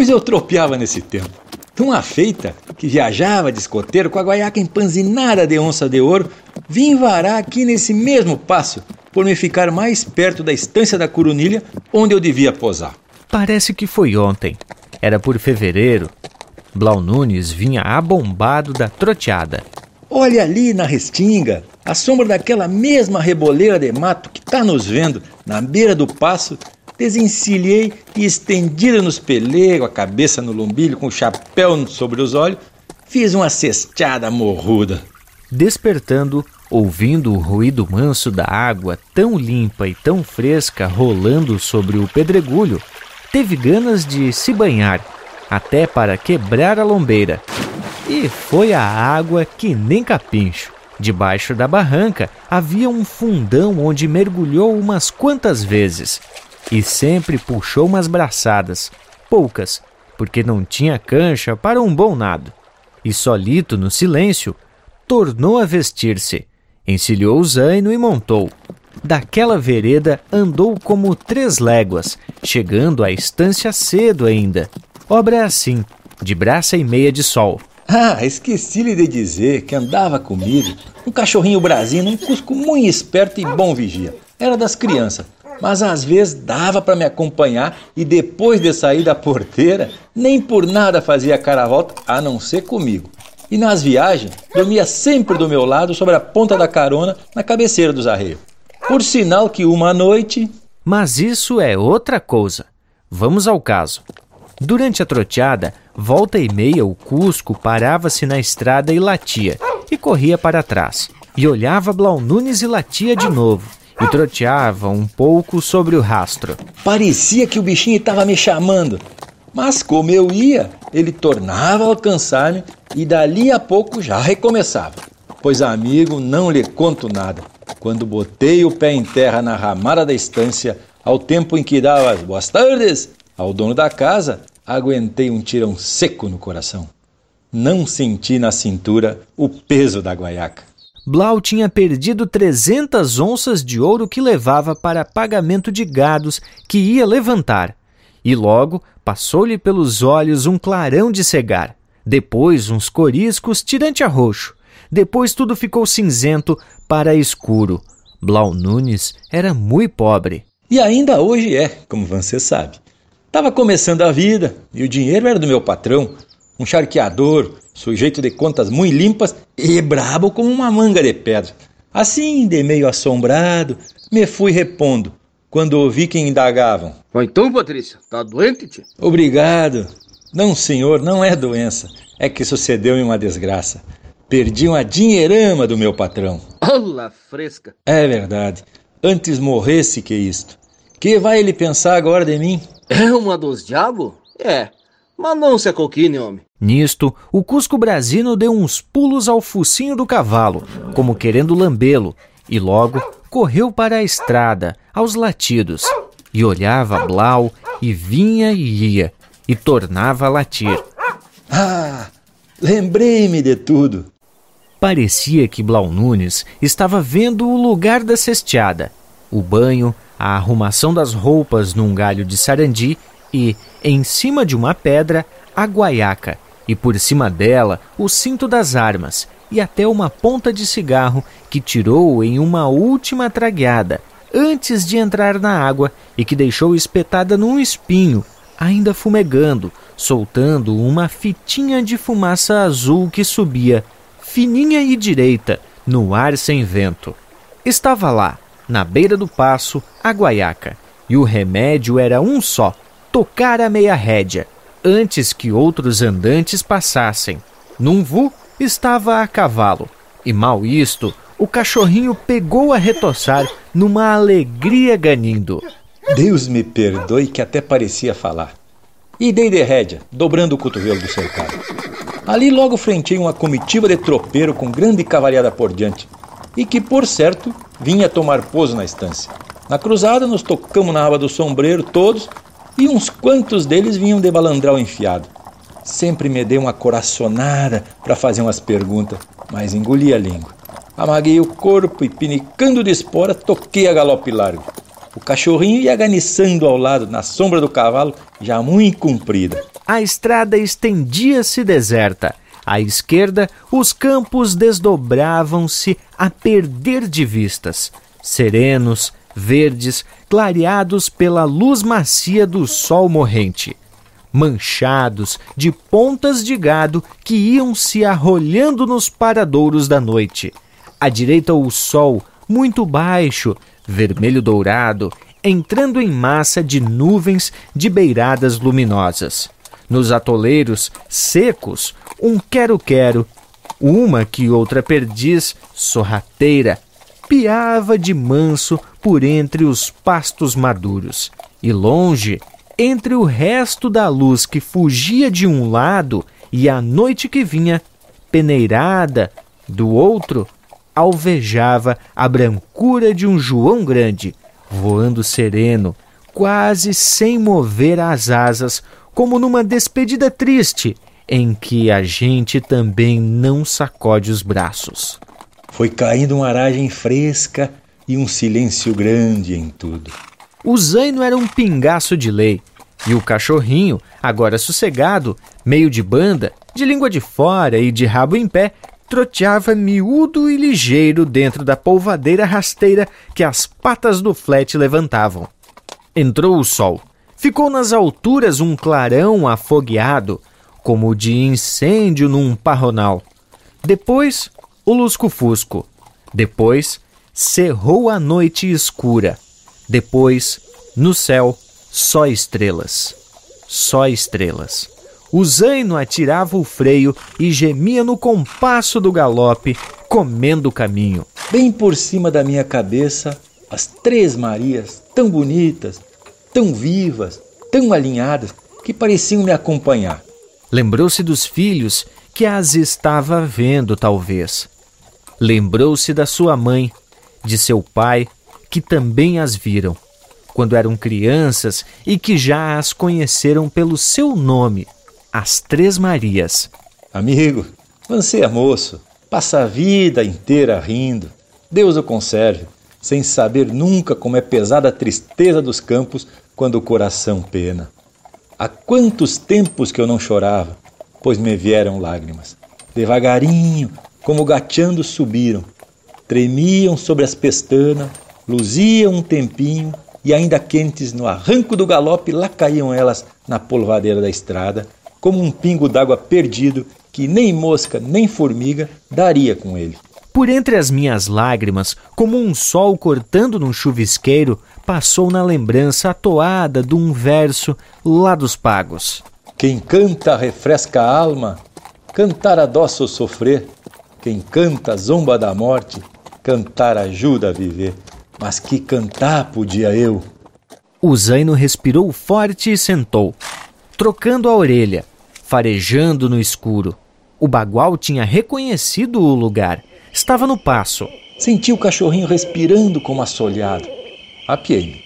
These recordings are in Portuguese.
pois eu tropeava nesse tempo. Uma feita que viajava de escoteiro com a guaiaca empanzinada de onça de ouro, vim varar aqui nesse mesmo passo, por me ficar mais perto da estância da Curunilha, onde eu devia posar. Parece que foi ontem. Era por fevereiro. Blau Nunes vinha abombado da troteada. Olha ali na restinga, a sombra daquela mesma reboleira de mato que está nos vendo na beira do passo, desencilhei e estendida nos pelegos, a cabeça no lombilho, com o chapéu sobre os olhos, fiz uma cesteada morruda. Despertando, ouvindo o ruído manso da água tão limpa e tão fresca rolando sobre o pedregulho, teve ganas de se banhar, até para quebrar a lombeira. E foi a água que nem capincho. Debaixo da barranca havia um fundão onde mergulhou umas quantas vezes e sempre puxou umas braçadas, poucas, porque não tinha cancha para um bom nado. E solito no silêncio, tornou a vestir-se, encilhou o zaino e montou. Daquela vereda andou como três léguas, chegando à estância cedo ainda. Obra assim, de braça e meia de sol. Ah, esqueci-lhe de dizer que andava comigo um cachorrinho brasino, um cusco muito esperto e bom vigia. Era das crianças mas às vezes dava para me acompanhar e depois de sair da porteira, nem por nada fazia cara a volta, a não ser comigo. E nas viagens, dormia sempre do meu lado sobre a ponta da carona na cabeceira dos arreios. Por sinal que uma noite. Mas isso é outra coisa. Vamos ao caso. Durante a troteada, volta e meia o Cusco parava-se na estrada e latia, e corria para trás. E olhava Blau Nunes e latia de novo e troteava um pouco sobre o rastro. Parecia que o bichinho estava me chamando, mas como eu ia, ele tornava a alcançar-me e dali a pouco já recomeçava. Pois, amigo, não lhe conto nada. Quando botei o pé em terra na ramada da estância, ao tempo em que dava as boas tardes ao dono da casa, aguentei um tirão seco no coração. Não senti na cintura o peso da guaiaca. Blau tinha perdido 300 onças de ouro que levava para pagamento de gados que ia levantar. E logo passou-lhe pelos olhos um clarão de cegar, depois uns coriscos tirante a roxo, depois tudo ficou cinzento para escuro. Blau Nunes era muito pobre. E ainda hoje é, como você sabe. Estava começando a vida e o dinheiro era do meu patrão, um charqueador, sujeito de contas muito limpas e brabo como uma manga de pedra. Assim, de meio assombrado, me fui repondo, quando ouvi que indagavam. Então, Patrícia, tá doente, tia? Obrigado. Não, senhor, não é doença. É que sucedeu-me uma desgraça. Perdi uma dinheirama do meu patrão. Olá, fresca. É verdade. Antes morresse que isto. Que vai ele pensar agora de mim? É uma dos diabos? É, mas não se acoquine, homem. Nisto, o Cusco Brasino deu uns pulos ao focinho do cavalo, como querendo lambê-lo, e logo correu para a estrada, aos latidos, e olhava Blau, e vinha e ia, e tornava a latir. Ah, lembrei-me de tudo. Parecia que Blau Nunes estava vendo o lugar da cesteada, o banho, a arrumação das roupas num galho de sarandi e, em cima de uma pedra, a guaiaca, e por cima dela o cinto das armas e até uma ponta de cigarro que tirou em uma última tragueada antes de entrar na água e que deixou espetada num espinho, ainda fumegando, soltando uma fitinha de fumaça azul que subia, fininha e direita, no ar sem vento. Estava lá, na beira do passo, a guaiaca, e o remédio era um só: tocar a meia rédea antes que outros andantes passassem. Num vu estava a cavalo, e mal isto, o cachorrinho pegou a retoçar numa alegria ganindo. Deus me perdoe que até parecia falar. E dei de rédea, dobrando o cotovelo do cercado. Ali logo frentei uma comitiva de tropeiro com grande cavalhada por diante, e que, por certo, vinha tomar pouso na estância. Na cruzada nos tocamos na aba do sombreiro todos e uns quantos deles vinham de balandral enfiado. Sempre me dei uma coraçonada para fazer umas perguntas, mas engoli a língua. Amaguei o corpo e, pinicando de espora, toquei a galope largo. O cachorrinho ia aganiçando ao lado, na sombra do cavalo, já muito comprida. a estrada estendia-se deserta. À esquerda, os campos desdobravam-se a perder de vistas, serenos, verdes, clareados pela luz macia do sol morrente, manchados de pontas de gado que iam se arrolhando nos paradouros da noite. À direita, o sol, muito baixo, vermelho dourado, entrando em massa de nuvens de beiradas luminosas. Nos atoleiros secos, um quero-quero, uma que outra perdiz sorrateira, piava de manso por entre os pastos maduros. E longe, entre o resto da luz que fugia de um lado e a noite que vinha, peneirada, do outro, alvejava a brancura de um João grande, voando sereno, quase sem mover as asas, como numa despedida triste, em que a gente também não sacode os braços. Foi caindo uma aragem fresca e um silêncio grande em tudo. O zaino era um pingaço de lei, e o cachorrinho, agora sossegado, meio de banda, de língua de fora e de rabo em pé, troteava miúdo e ligeiro dentro da polvadeira rasteira que as patas do flete levantavam. Entrou o sol. Ficou nas alturas um clarão afogueado, como de incêndio num parronal. Depois, o lusco-fusco. Depois, cerrou a noite escura. Depois, no céu, só estrelas. Só estrelas. O zaino atirava o freio e gemia no compasso do galope, comendo o caminho. Bem por cima da minha cabeça, as três Marias, tão bonitas, tão vivas, tão alinhadas, que pareciam me acompanhar. Lembrou-se dos filhos que as estava vendo, talvez. Lembrou-se da sua mãe, de seu pai, que também as viram, quando eram crianças e que já as conheceram pelo seu nome as Três Marias. Amigo, você é moço, passa a vida inteira rindo. Deus o conserve, sem saber nunca como é pesada a tristeza dos campos quando o coração pena. Há quantos tempos que eu não chorava, pois me vieram lágrimas. Devagarinho, como gateando, subiram, tremiam sobre as pestanas, luziam um tempinho e ainda quentes no arranco do galope, lá caíam elas na polvadeira da estrada como um pingo d'água perdido que nem mosca nem formiga daria com ele. Por entre as minhas lágrimas, como um sol cortando num chuvisqueiro, passou na lembrança a toada de um verso lá dos pagos. Quem canta refresca a alma, cantar adoça o sofrer. Quem canta zomba da morte, cantar ajuda a viver. Mas que cantar podia eu? O Zaino respirou forte e sentou, trocando a orelha, farejando no escuro. O bagual tinha reconhecido o lugar. Estava no passo. Senti o cachorrinho respirando como assolhado. Apiei-me.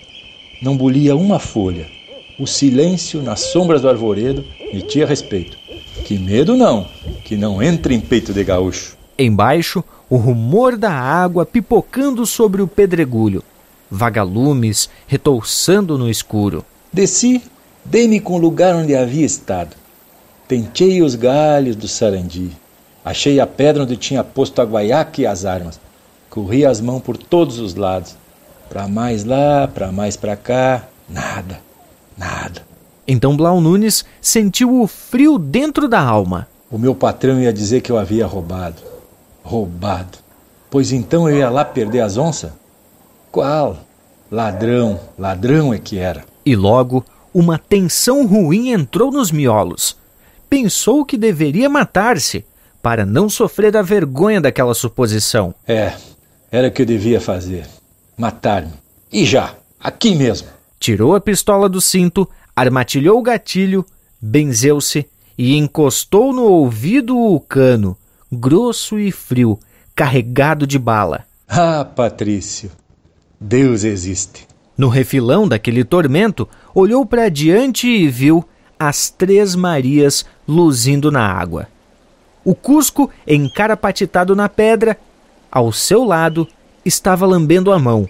Não bulia uma folha. O silêncio nas sombras do arvoredo me tinha respeito. Que medo não, que não entre em peito de gaúcho. Embaixo, o rumor da água pipocando sobre o pedregulho. Vagalumes retouçando no escuro. Desci, dei-me com o lugar onde havia estado. Tentei os galhos do sarandi. Achei a pedra onde tinha posto a guaiaca e as armas. Corri as mãos por todos os lados. Para mais lá, para mais para cá, nada, nada. Então Blau Nunes sentiu o frio dentro da alma. O meu patrão ia dizer que eu havia roubado. Roubado. Pois então eu ia lá perder as onças? Qual? Ladrão, ladrão é que era. E logo uma tensão ruim entrou nos miolos pensou que deveria matar-se para não sofrer a vergonha daquela suposição. É, era o que eu devia fazer. Matar-me. E já, aqui mesmo. Tirou a pistola do cinto, armatilhou o gatilho, benzeu-se e encostou no ouvido o cano, grosso e frio, carregado de bala. Ah, Patrício, Deus existe. No refilão daquele tormento, olhou para diante e viu as Três Marias luzindo na água. O Cusco, encarapatitado na pedra, ao seu lado, estava lambendo a mão.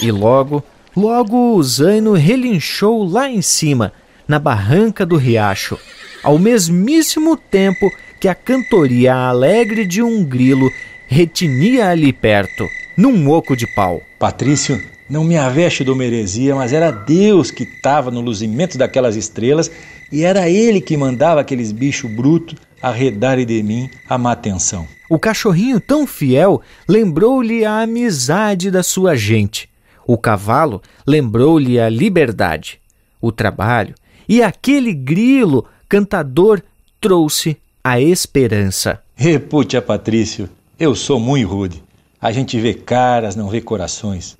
E logo, logo o Zaino relinchou lá em cima, na barranca do riacho, ao mesmíssimo tempo que a cantoria alegre de um grilo retinia ali perto, num oco de pau. Patrício, não me aveste do meresia, mas era Deus que estava no luzimento daquelas estrelas e era Ele que mandava aqueles bichos brutos arredarem de mim a má atenção. O cachorrinho tão fiel lembrou-lhe a amizade da sua gente. O cavalo lembrou-lhe a liberdade, o trabalho, e aquele grilo cantador trouxe a esperança. Repute a Patrício, eu sou muito rude. A gente vê caras, não vê corações.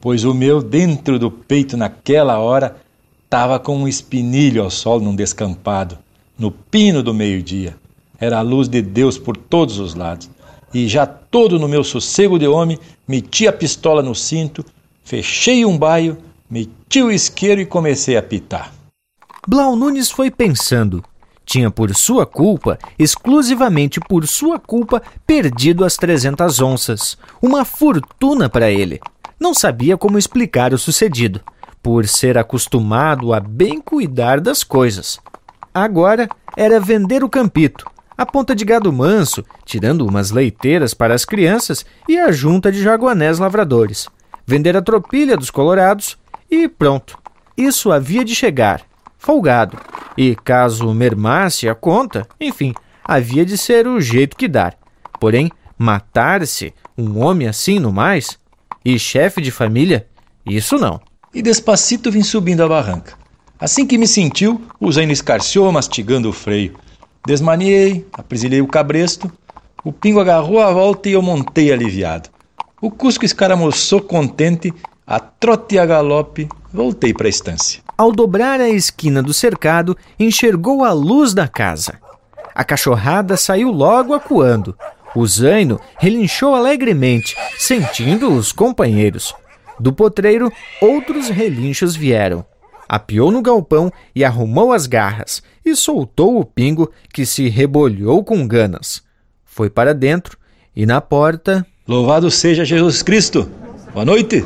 Pois o meu, dentro do peito naquela hora, tava com um espinilho ao sol num descampado, no pino do meio-dia. Era a luz de Deus por todos os lados. E já todo no meu sossego de homem, meti a pistola no cinto, fechei um baio, meti o isqueiro e comecei a pitar. Blau Nunes foi pensando. Tinha por sua culpa, exclusivamente por sua culpa, perdido as 300 onças. Uma fortuna para ele. Não sabia como explicar o sucedido, por ser acostumado a bem cuidar das coisas. Agora era vender o campito, a ponta de gado manso, tirando umas leiteiras para as crianças e a junta de jaguanés lavradores. Vender a tropilha dos colorados e pronto. Isso havia de chegar, folgado. E caso mermasse a conta, enfim, havia de ser o jeito que dar. Porém, matar-se um homem assim no mais? E chefe de família? Isso não. E despacito vim subindo a barranca. Assim que me sentiu, o Zaino escarciou mastigando o freio. Desmaniei, aprisilhei o cabresto, o pingo agarrou a volta e eu montei aliviado. O Cusco escaramuçou contente, a trote e a galope, voltei para a estância. Ao dobrar a esquina do cercado, enxergou a luz da casa. A cachorrada saiu logo acuando. O zaino relinchou alegremente, sentindo os companheiros. Do potreiro, outros relinchos vieram apiou no galpão e arrumou as garras, e soltou o pingo, que se rebolhou com ganas. Foi para dentro e na porta. Louvado seja Jesus Cristo! Boa noite!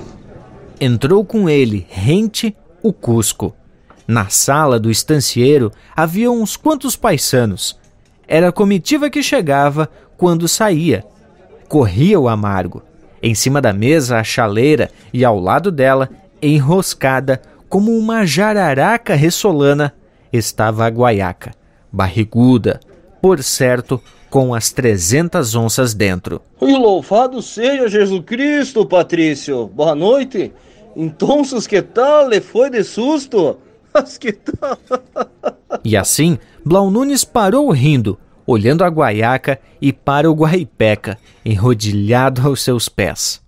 Entrou com ele, rente, o Cusco. Na sala do estancieiro havia uns quantos paisanos. Era a comitiva que chegava quando saía. Corria o amargo. Em cima da mesa, a chaleira e ao lado dela, enroscada, como uma jararaca ressolana, estava a guaiaca, barriguda, por certo, com as trezentas onças dentro. E louvado seja Jesus Cristo, Patrício. Boa noite. Então, que tal? Le foi de susto? Mas que tal? e assim, Blau Nunes parou rindo, olhando a guaiaca e para o guaipeca, enrodilhado aos seus pés.